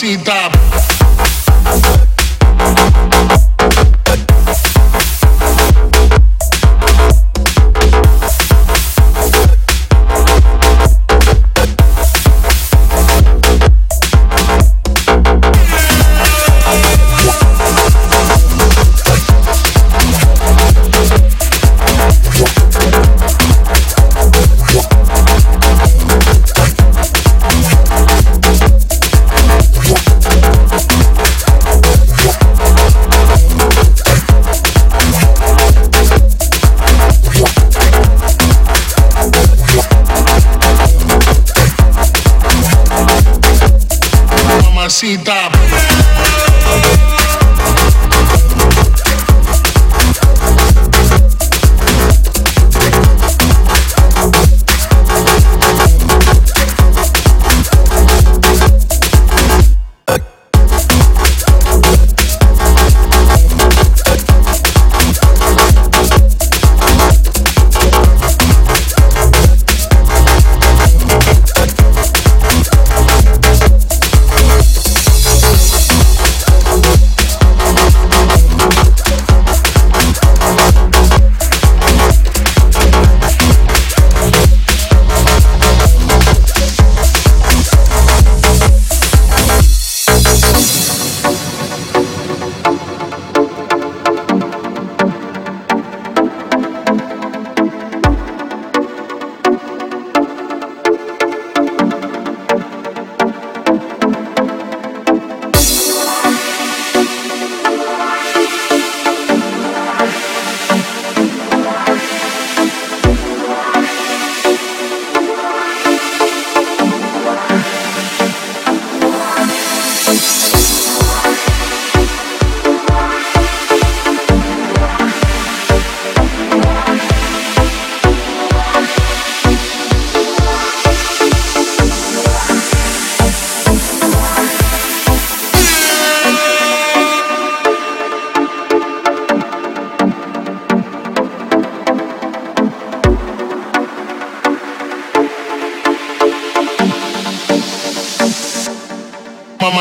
mamacita.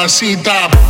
mamacita.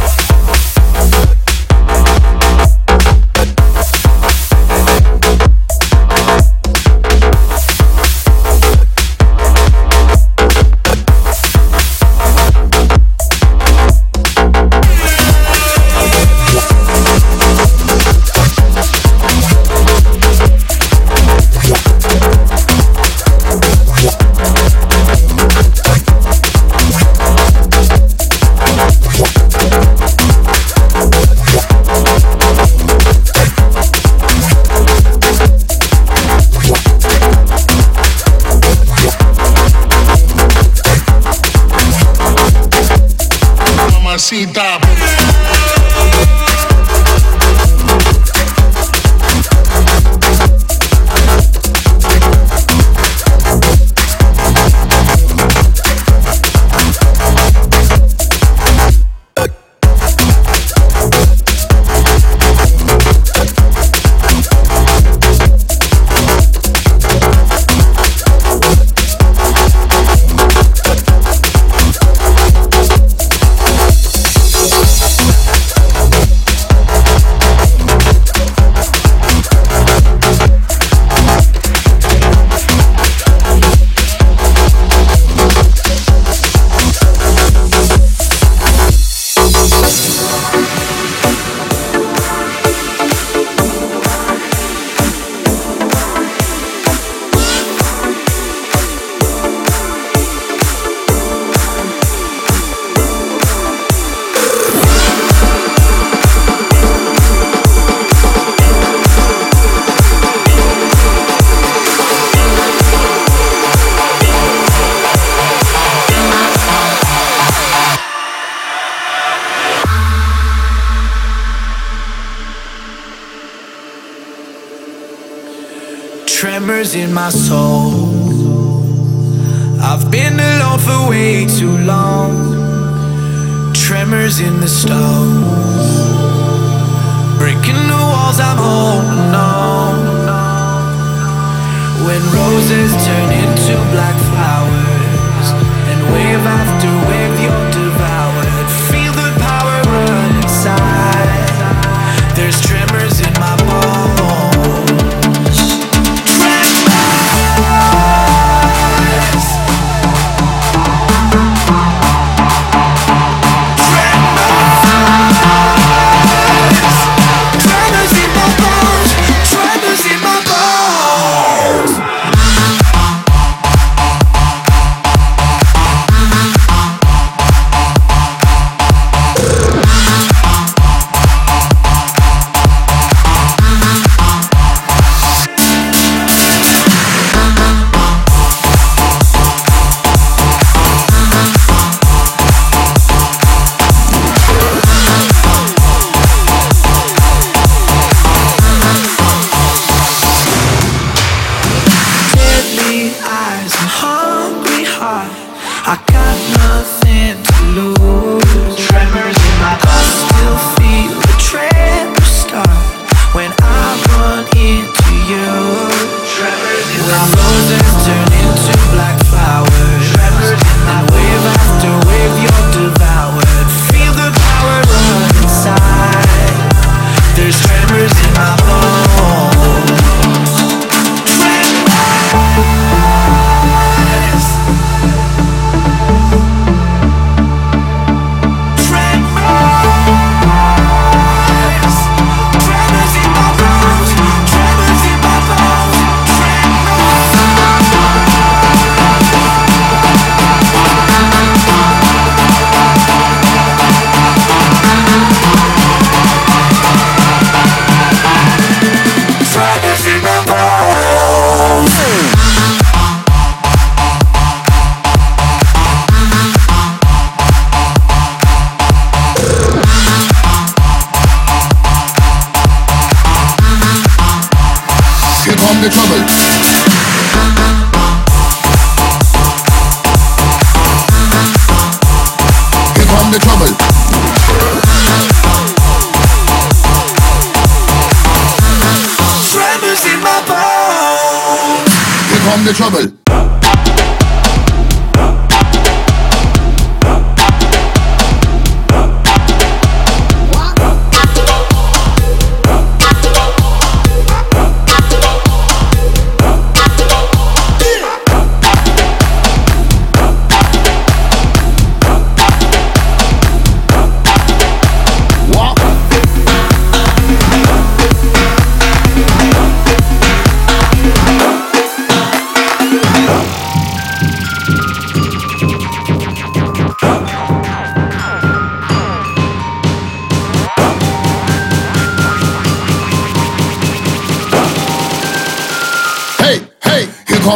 my soul. I've been alone for way too long. Tremors in the stones, breaking the walls I'm holding. I got nothing.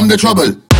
Come the trouble.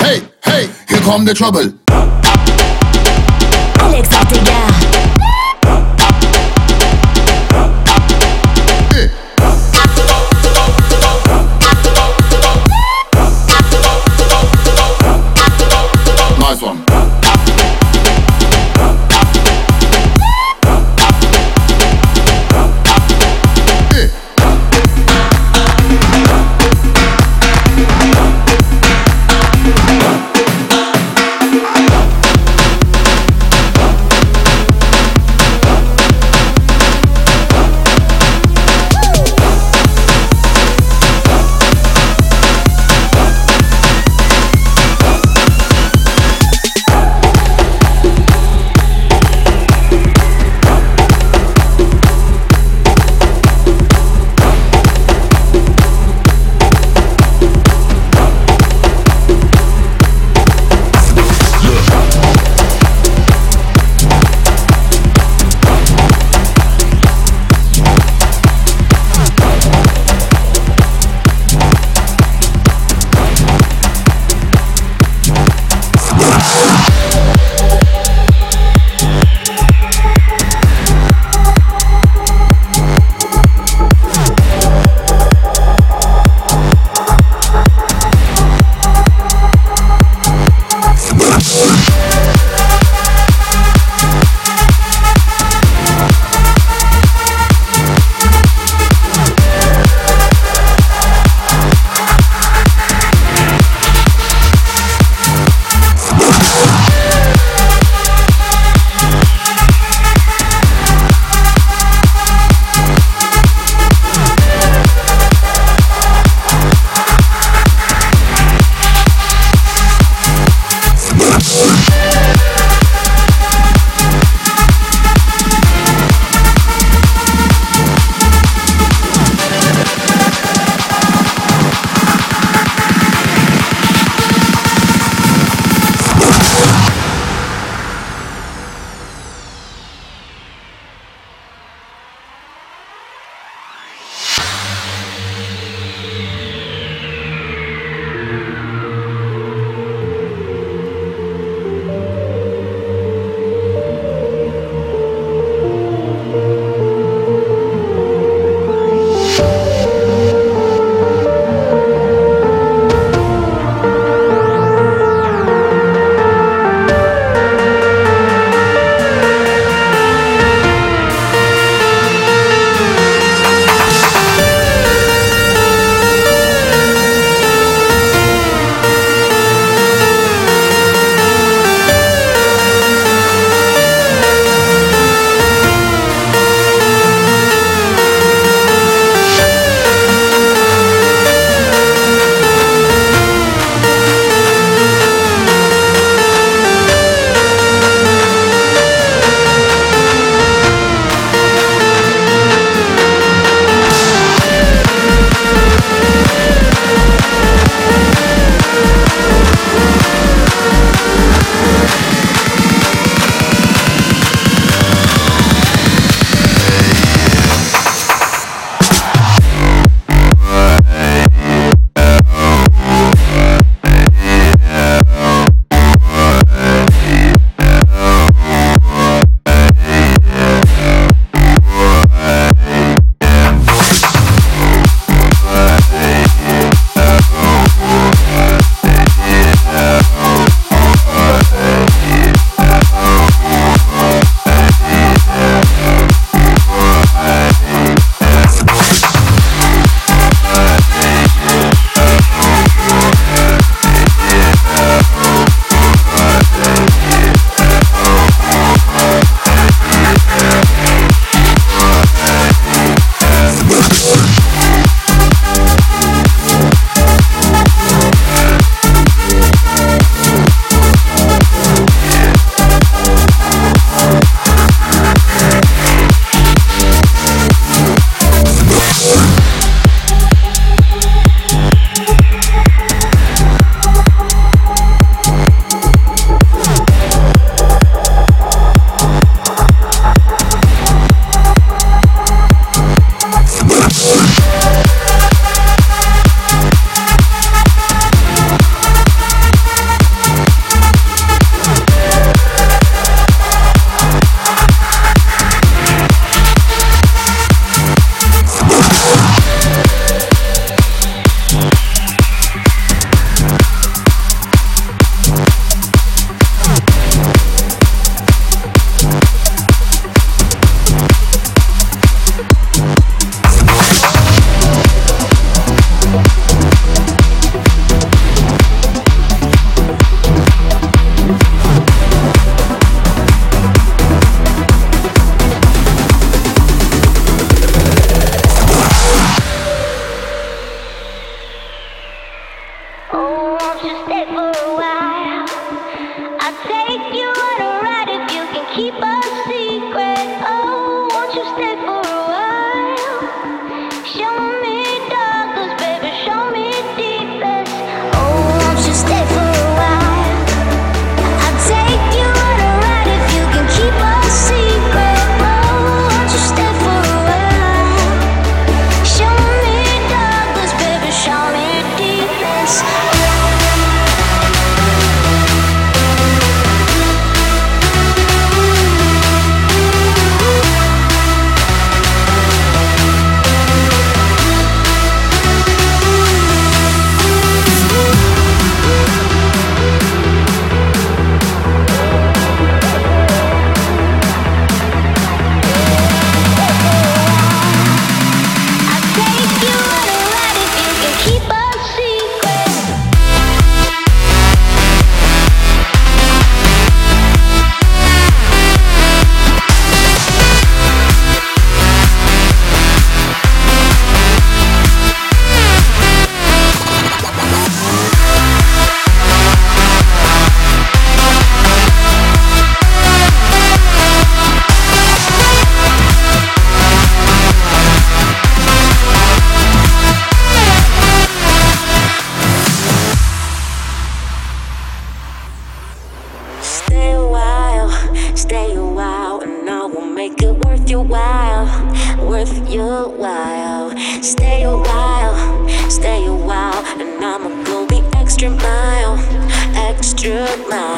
Hey, hey, here come the trouble. Alex. Extra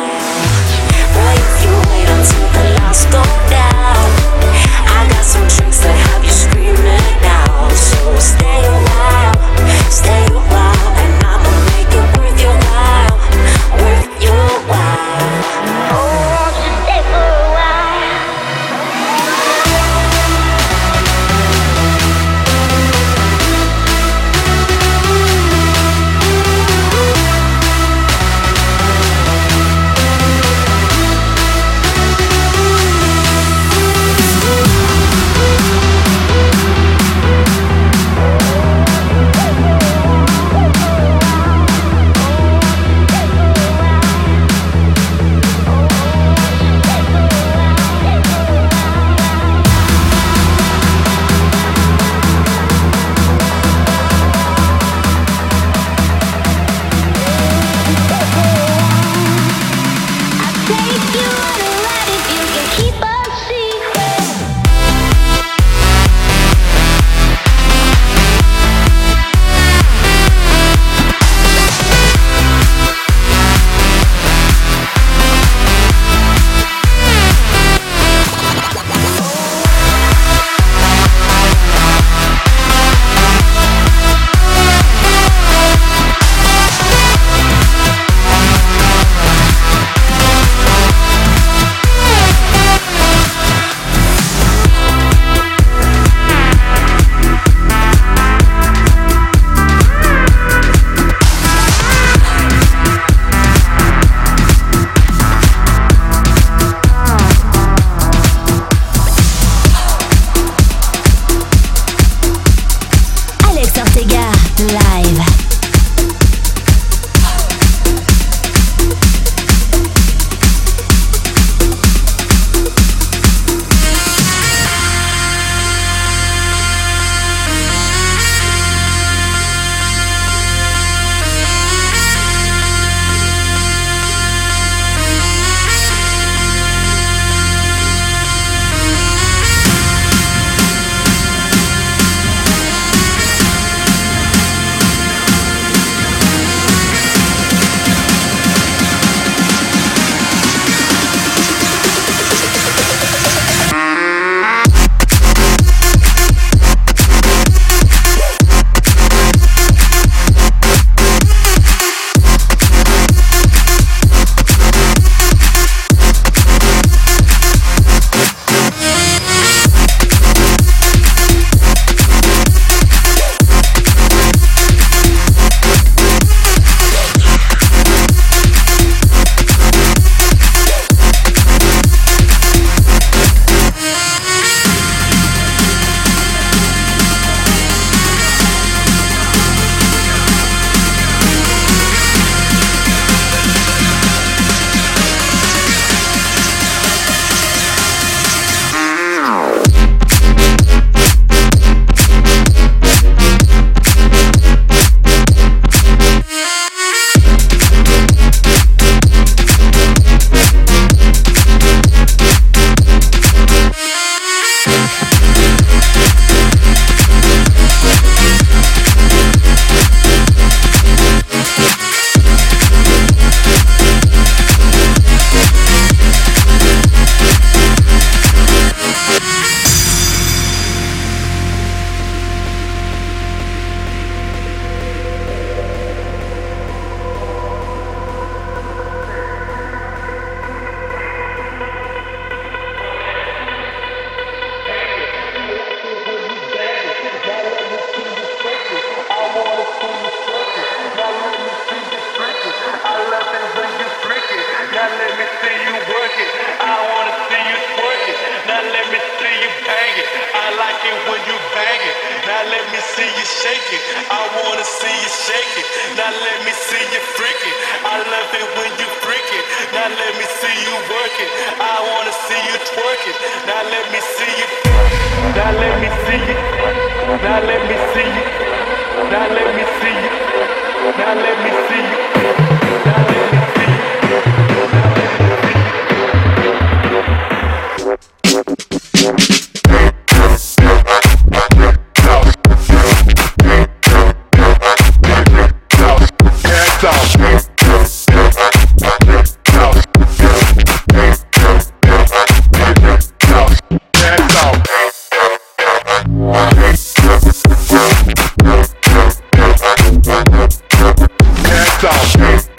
stop.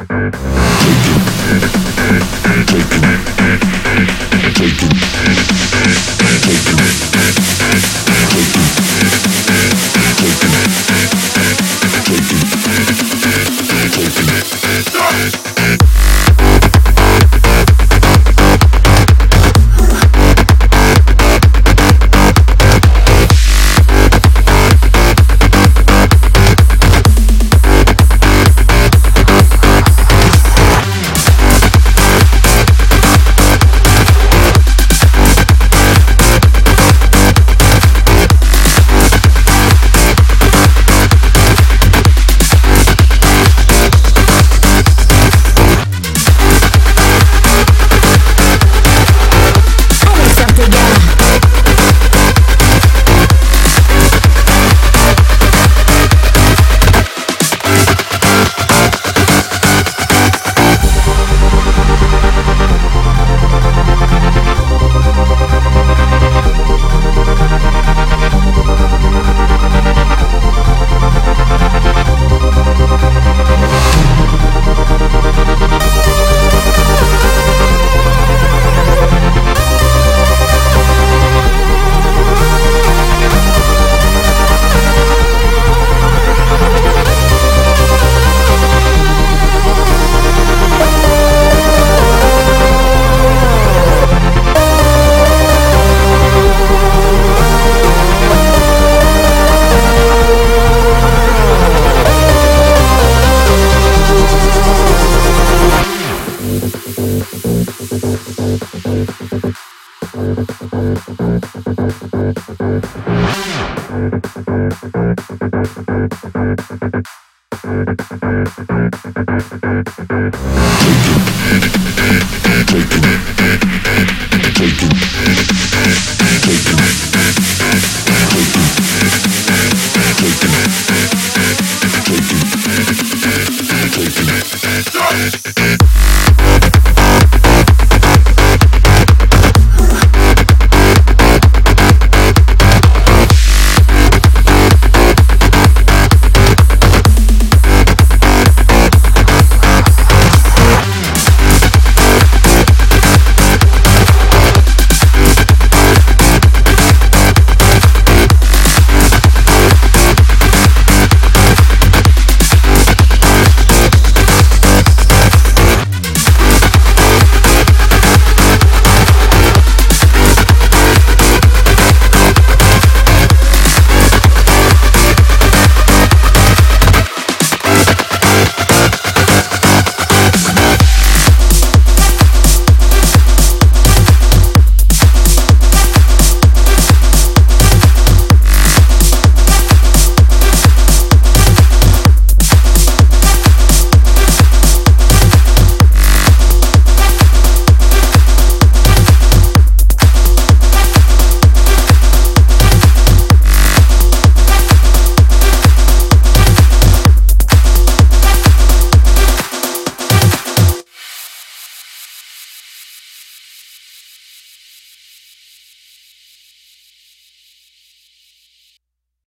Take it.